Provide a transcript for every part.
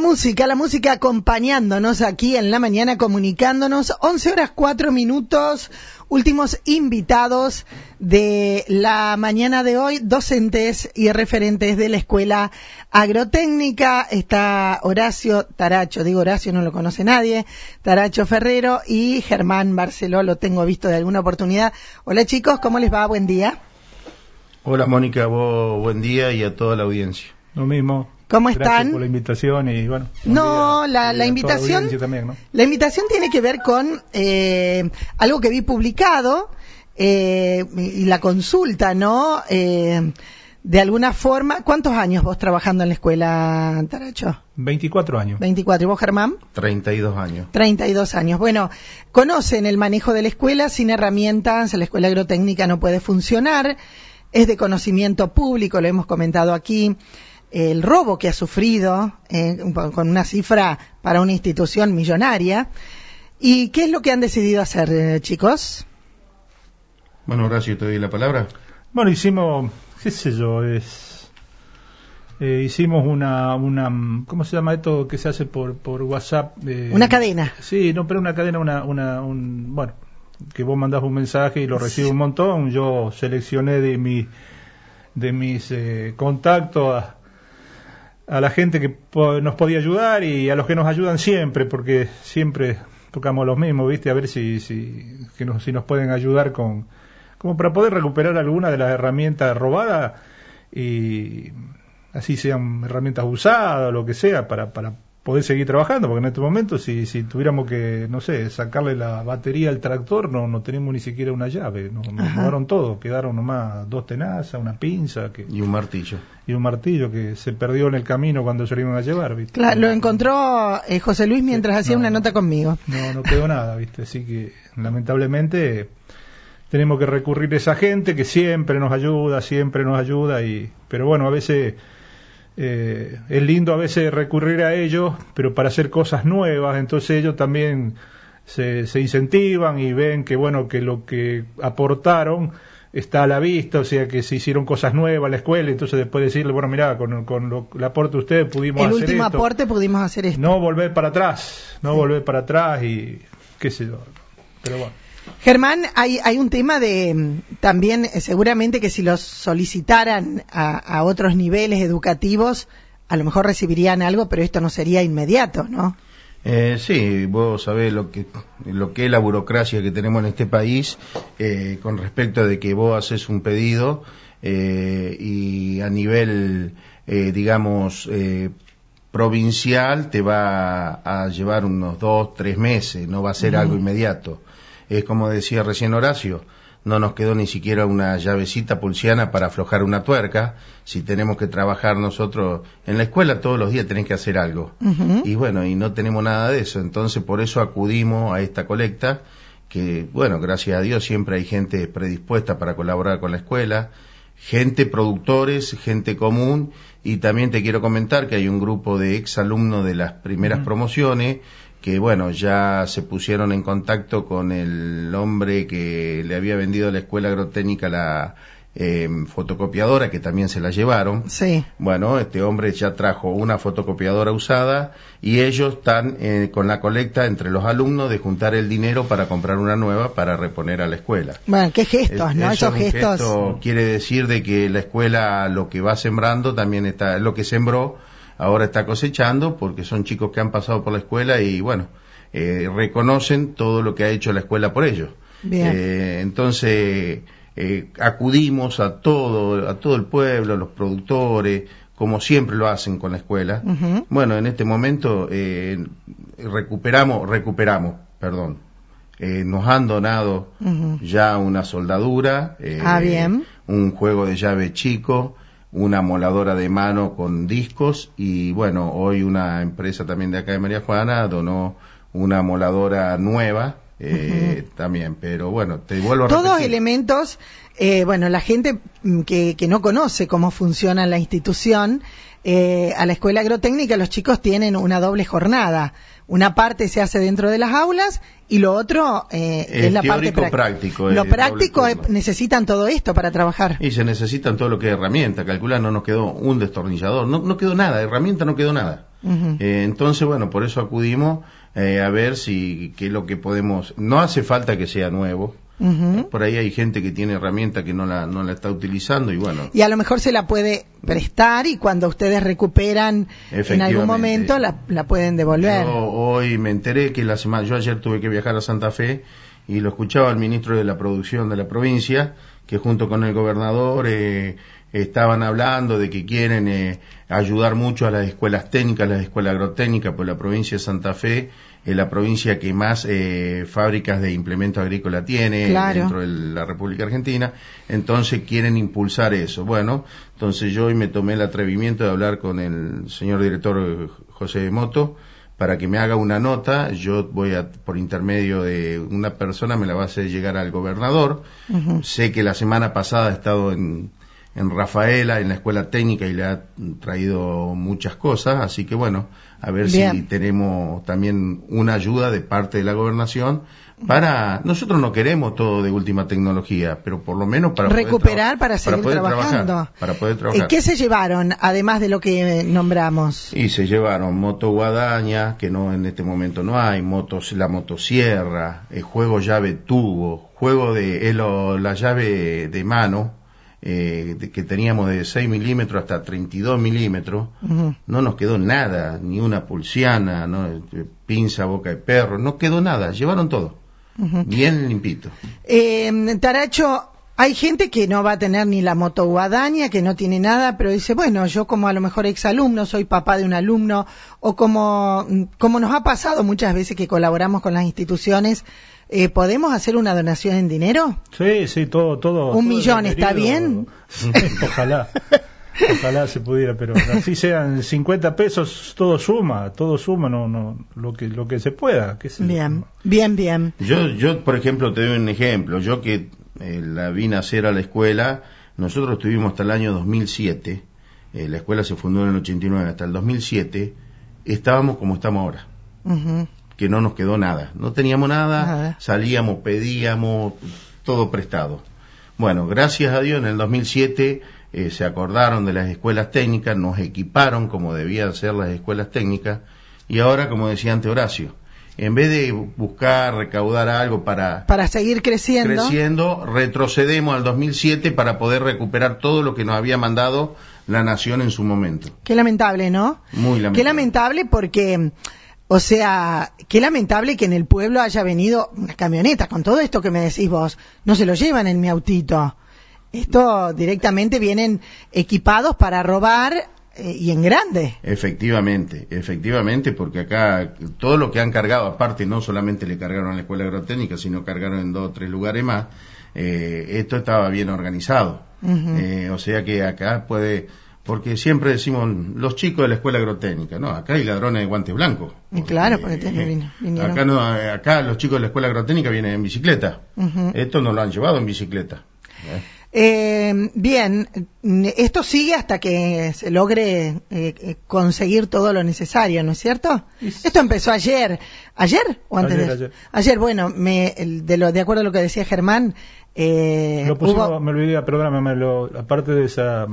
música, la música acompañándonos aquí en la mañana, comunicándonos. 11 horas 4 minutos, últimos invitados de la mañana de hoy, docentes y referentes de la Escuela Agrotécnica. Está Horacio Taracho, digo Horacio, no lo conoce nadie, Taracho Ferrero y Germán Barceló, lo tengo visto de alguna oportunidad. Hola chicos, ¿cómo les va? Buen día. Hola Mónica, vos, buen día y a toda la audiencia. Lo mismo. ¿Cómo Gracias están? por la invitación y bueno. buen No, día. la, invitación, también, ¿no? la invitación tiene que ver con eh, algo que vi publicado eh, y la consulta, ¿no? Eh, de alguna forma, ¿cuántos años vos trabajando en la escuela, Taracho? 24 años. 24. ¿Y vos, Germán? 32 años. 32 años. Bueno, conocen el manejo de la escuela, sin herramientas, la escuela agrotécnica no puede funcionar, es de conocimiento público, lo hemos comentado aquí, el robo que ha sufrido, eh, con una cifra para una institución millonaria. ¿Y qué es lo que han decidido hacer, eh, chicos? Bueno, Horacio, te doy la palabra. Bueno, hicimos, qué sé yo, es. eh, hicimos una, una. ¿Cómo se llama esto que se hace por, por WhatsApp? Eh, Una cadena. Sí, no, pero una cadena, una, una, un, bueno, que vos mandás un mensaje y lo recibe un montón. Yo seleccioné de mi, de mis eh, contactos a, a la gente que nos podía ayudar y a los que nos ayudan siempre, porque siempre tocamos los mismos, ¿viste? A ver si, si, que nos, si nos pueden ayudar con, como para poder recuperar alguna de las herramientas robadas y así sean herramientas usadas o lo que sea para, para poder seguir trabajando, porque en este momento si, si tuviéramos que, no sé, sacarle la batería al tractor, no, no tenemos ni siquiera una llave, no, nos robaron todo, quedaron nomás dos tenazas, una pinza que, Y un martillo. y un martillo que se perdió en el camino cuando se lo iban a llevar, ¿viste? Claro, lo encontró eh, José Luis mientras hacía no, una no. nota conmigo. No, no quedó nada, ¿viste? Así que lamentablemente tenemos que recurrir a esa gente que siempre nos ayuda, siempre nos ayuda, y pero bueno, a veces eh, es lindo a veces recurrir a ellos, pero para hacer cosas nuevas, entonces ellos también se, se incentivan y ven que bueno, que lo que aportaron está a la vista, o sea que se hicieron cosas nuevas en la escuela, entonces después decirle, bueno, mira, con, con lo, el aporte de ustedes pudimos El hacer último esto aporte pudimos hacer esto. no volver para atrás, no Sí. volver para atrás y qué sé yo. Pero bueno, Germán, hay, hay un tema de mm, también eh, seguramente que si los solicitaran a, a otros niveles educativos, a lo mejor recibirían algo, pero esto no sería inmediato, ¿no? Eh, sí, vos sabés lo que, lo que es la burocracia que tenemos en este país eh, con respecto de que vos haces un pedido eh, y a nivel, eh, digamos, eh, provincial te va a llevar unos dos, tres meses, no va a ser algo inmediato. Es como decía recién Horacio, no nos quedó ni siquiera una llavecita pulsiana para aflojar una tuerca. Si tenemos que trabajar nosotros en la escuela todos los días tenés que hacer algo. Y bueno, y no tenemos nada de eso. Entonces por eso acudimos a esta colecta, que bueno, gracias a Dios siempre hay gente predispuesta para colaborar con la escuela, gente productores, gente común, y también te quiero comentar que hay un grupo de exalumnos de las primeras promociones que bueno, ya se pusieron en contacto con el hombre que le había vendido a la escuela agrotécnica la eh, fotocopiadora, que también se la llevaron. Sí. Bueno, este hombre ya trajo una fotocopiadora usada y ellos están eh, con la colecta entre los alumnos de juntar el dinero para comprar una nueva para reponer a la escuela. Bueno, qué gestos, Es- ¿no? eso Esos gestos. gesto, quiere decir de que la escuela lo que va sembrando también está, lo que sembró ahora está cosechando porque son chicos que han pasado por la escuela y bueno, eh, reconocen todo lo que ha hecho la escuela por ellos. Bien. Eh, entonces eh, acudimos a todo, a todo el pueblo, a los productores, como siempre lo hacen con la escuela. Bueno, en este momento eh, recuperamos, recuperamos, perdón. Eh, nos han donado ya una soldadura, eh, Ah, bien. un juego de llave chico, una moladora de mano con discos y bueno, hoy una empresa también de acá de María Juana donó una moladora nueva eh, también, pero bueno, te vuelvo a Todos repetir. elementos, eh, bueno, la gente mm, que, que no conoce cómo funciona la institución, eh, a la escuela agrotécnica los chicos tienen una doble jornada. Una parte se hace dentro de las aulas y lo otro eh, Es es la parte práctica. práctico, Lo doble práctico es- necesitan todo esto para trabajar. Y se necesitan todo lo que es herramienta, calcular, no nos quedó un destornillador, no, no quedó nada, herramienta no quedó nada. Eh, entonces, bueno, por eso acudimos eh, a ver si qué es lo que podemos. No hace falta que sea nuevo. Ujú. Por ahí hay gente que tiene herramienta que no la, no la está utilizando y bueno. Y a lo mejor se la puede prestar y cuando ustedes recuperan en algún momento la, la pueden devolver. Yo hoy me enteré que la semana, yo ayer tuve que viajar a Santa Fe y lo escuchaba al ministro de la producción de la provincia, que junto con el gobernador eh, estaban hablando de que quieren eh, ayudar mucho a las escuelas técnicas, las escuelas agrotécnicas, pues la provincia de Santa Fe es la provincia que más eh, fábricas de implemento agrícola tiene Claro. dentro de la República Argentina, entonces quieren impulsar eso. Bueno, entonces yo hoy me tomé el atrevimiento de hablar con el señor director eh, José Moto para que me haga una nota, yo voy a, por intermedio de una persona, me la va a hacer llegar al gobernador. Sé que la semana pasada ha estado en, en Rafaela, en la escuela técnica, y le ha traído muchas cosas, así que bueno, a ver si tenemos también una ayuda de parte de la gobernación para, nosotros no queremos todo de última tecnología, pero por lo menos para recuperar para seguir poder trabajando. trabajar, para poder trabajar. ¿Qué se llevaron, además de lo que nombramos? Y se llevaron moto guadaña, que no en este momento no hay, motos, la motosierra, el juego llave tubo, juego de la llave de mano, eh, de- que teníamos de 6 milímetros hasta 32 milímetros, Ujú. no nos quedó nada, ni una pulsiana, no, Eh, pinza, boca de perro, no quedó nada, llevaron todo, bien limpito. Eh, Taracho, hay gente que no va a tener ni la moto guadaña, que no tiene nada, pero dice, bueno, yo como a lo mejor exalumno, soy papá de un alumno, o como, como nos ha pasado muchas veces que colaboramos con las instituciones, eh, ¿podemos hacer una donación en dinero? Sí, sí, todo, todo. ¿Un todo millón es está bienvenido. Ojalá. Ojalá se pudiera, pero así sean 50 pesos, todo suma, todo suma, no, no, lo que, lo que se pueda. sé yo. Bien, bien, bien. Yo, yo, por ejemplo, te doy un ejemplo. Yo que eh, la vine a hacer a la escuela, nosotros estuvimos hasta el año 2007, eh, la escuela se fundó en el 89, hasta el 2007, estábamos como estamos ahora, que no nos quedó nada. No teníamos nada, Nada. salíamos, pedíamos, todo prestado. Bueno, gracias a Dios, en el 2007 eh, se acordaron de las escuelas técnicas, nos equiparon como debían ser las escuelas técnicas, y ahora, como decía ante Horacio, en vez de buscar, recaudar algo para Para seguir creciendo. creciendo, retrocedemos al 2007 para poder recuperar todo lo que nos había mandado la nación en su momento. Qué lamentable, ¿no? Muy lamentable. Qué lamentable porque, o sea, qué lamentable que en el pueblo haya venido una camioneta con todo esto que me decís vos. No se lo llevan en mi autito. Esto directamente vienen equipados para robar y en grande. Efectivamente, efectivamente, porque acá todo lo que han cargado, aparte no solamente le cargaron a la escuela agrotécnica, sino cargaron en dos o tres lugares más, eh, esto estaba bien organizado. Eh, o sea que acá puede, porque siempre decimos los chicos de la escuela agrotécnica, no, acá hay ladrones de guantes blancos. Y claro, porque vinieron. acá no, eh, acá los chicos de la escuela agrotécnica vienen en bicicleta. Esto no lo han llevado en bicicleta. ¿Eh? Bien, esto sigue hasta que se logre eh, eh, conseguir todo lo necesario, ¿no es cierto? Esto empezó ayer, ayer o antes Ayer, de ayer. ayer, bueno, me, de lo de acuerdo a lo que decía Germán, eh, Lo pusimos, hubo- me olvidé, perdóname, lo, aparte de esa,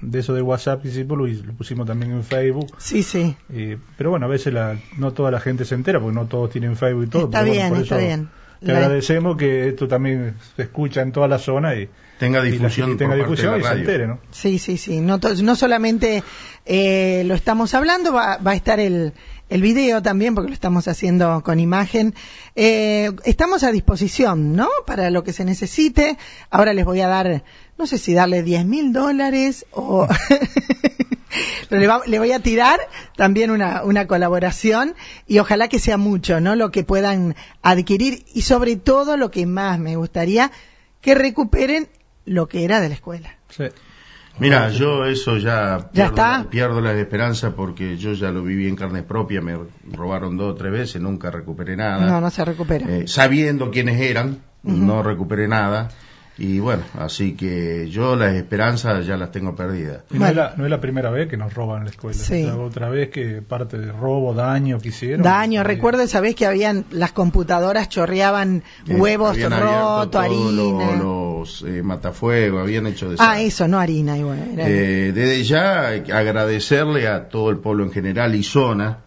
de eso de WhatsApp hicimos, lo, pusimos también en Facebook. sí, sí, Eh, pero bueno, a veces la, no toda la gente se entera, porque no todos tienen Facebook y todo. Está bueno, bien, por está eso bien. Te agradecemos que esto también se escucha en toda la zona y, Tenga y la difusión, gente tenga por parte de difusión y se entere, ¿no? sí, sí, sí. No, to- no solamente eh, lo estamos hablando, va, va a estar el, el video también, porque lo estamos haciendo con imagen. Eh, estamos a disposición, ¿no? Para lo que se necesite. Ahora les voy a dar, no sé si darle 10 mil dólares o... Pero le, va- le voy a tirar también una, una colaboración y ojalá que sea mucho, ¿no? Lo que puedan adquirir y sobre todo lo que más me gustaría, que recuperen lo que era de la escuela. Sí. Mira, yo eso ya, ¿Ya pierdo, está? La, pierdo la esperanza porque yo ya lo viví en carne propia, me robaron dos o tres veces, nunca recuperé nada. No, no se recupera. Eh, sabiendo quiénes eran, no recuperé nada. Y bueno, así que yo las esperanzas ya las tengo perdidas. no, es la, no, es la, primera vez que nos roban la escuela. Sí. otra vez que parte de robo, daño que hicieron. Daño, recuerdo esa vez que habían las computadoras chorreaban huevos rotos, harina. Los eh, matafuegos, habían hecho de Ah, eso, no harina. Igual, eh, desde ya agradecerle a todo el pueblo en general y zona,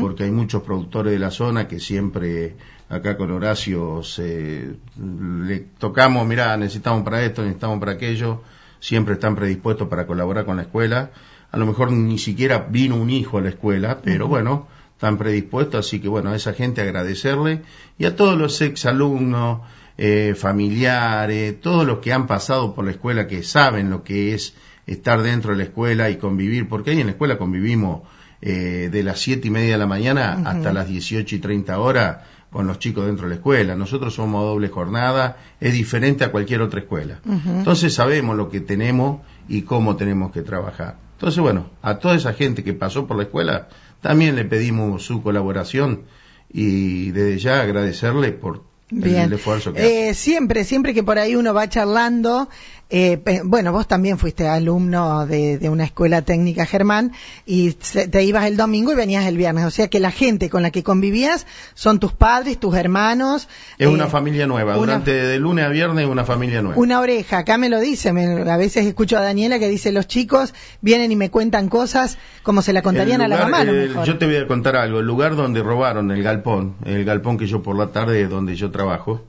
porque hay muchos productores de la zona que siempre acá con Horacio se, le tocamos, mirá, necesitamos para esto, necesitamos para aquello, siempre están predispuestos para colaborar con la escuela. A lo mejor ni siquiera vino un hijo a la escuela, pero bueno, están predispuestos, así que bueno, a esa gente agradecerle. Y a todos los exalumnos, eh, familiares, todos los que han pasado por la escuela, que saben lo que es estar dentro de la escuela y convivir, porque ahí en la escuela convivimos eh, de las siete y media de la mañana hasta las dieciocho y treinta horas con los chicos dentro de la escuela. Nosotros somos doble jornada, es diferente a cualquier otra escuela. Entonces sabemos lo que tenemos y cómo tenemos que trabajar. Entonces, bueno, a toda esa gente que pasó por la escuela, también le pedimos su colaboración y desde ya agradecerle por el esfuerzo que eh, Siempre, siempre que por ahí uno va charlando, eh, bueno, vos también fuiste alumno de, una escuela técnica Germán y te ibas el domingo y venías el viernes. O sea que la gente con la que convivías son tus padres, tus hermanos. Es una eh, familia nueva. Durante de lunes a viernes una familia nueva. Una oreja. Acá me lo dice. a veces escucho a Daniela que dice los chicos vienen y me cuentan cosas como se la contarían a la mamá. yo te voy a contar algo. El lugar donde robaron el galpón, el galpón que yo por la tarde donde yo trabajo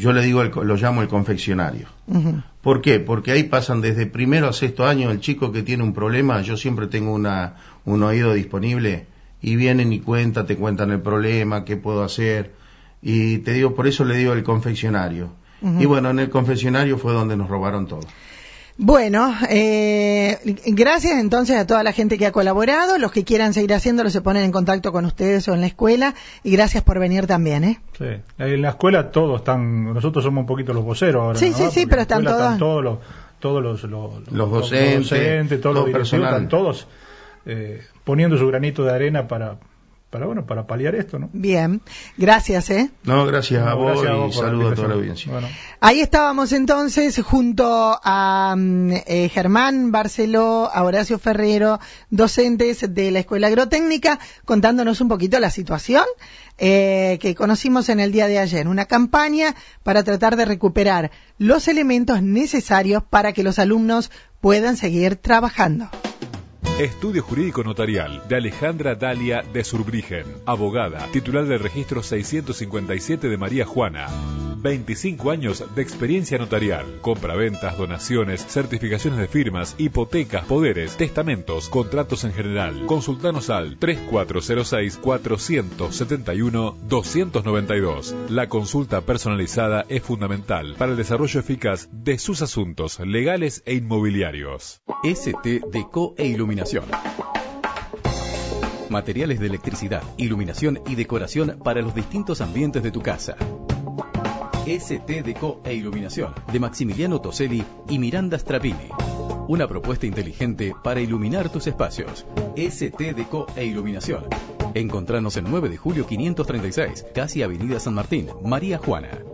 yo le digo, lo llamo el confeccionario. ¿Por qué? Porque ahí pasan desde primero a sexto año el chico que tiene un problema, yo siempre tengo una, un oído disponible y vienen y cuentan, te cuentan el problema, qué puedo hacer. Y te digo, por eso le digo el confeccionario. Y bueno, en el confeccionario fue donde nos robaron todo. Bueno, eh, gracias entonces a toda la gente que ha colaborado. Los que quieran seguir haciéndolo se ponen en contacto con ustedes o en la escuela. Y gracias por venir también, ¿eh? Sí, en la escuela todos están, nosotros somos un poquito los voceros ahora. Sí, sí, sí, pero están todos. Están todos los, todos los, los, docentes, todos los están todos eh, poniendo su granito de arena para, para bueno, para paliar esto, ¿no? Bien, gracias, ¿eh? No, gracias a vos y saludo a toda la audiencia. Ahí estábamos entonces junto a mm, eh, Germán Barceló, a Horacio Ferrero, docentes de la Escuela Agrotécnica, contándonos un poquito la situación eh, que conocimos en el día de ayer, una campaña para tratar de recuperar los elementos necesarios para que los alumnos puedan seguir trabajando. Estudio Jurídico Notarial de Alejandra Dalia de Surbrigen, abogada, titular del registro 657 de María Juana. 25 años de experiencia notarial, compraventas, donaciones, certificaciones de firmas, hipotecas, poderes, testamentos, contratos en general. Consultanos al 3406-471-292. La consulta personalizada es fundamental para el desarrollo eficaz de sus asuntos legales e inmobiliarios. ST Deco e Iluminación. Materiales de electricidad, iluminación y decoración para los distintos ambientes de tu casa. ST Deco e Iluminación de Maximiliano Toselli y Miranda Strapini. Una propuesta inteligente para iluminar tus espacios. ST Deco e Iluminación. Encontranos en 9 de julio 536, casi Avenida San Martín, María Juana.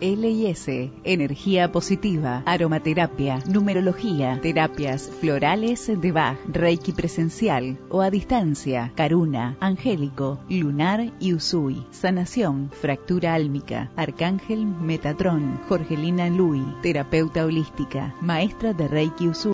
LIS, energía positiva, aromaterapia, numerología, terapias florales de Bach, Reiki presencial o a distancia, Karuna, angélico, lunar y Usui, sanación, fractura álmica, arcángel Metatron, Jorgelina Lui, terapeuta holística, maestra de Reiki Usui.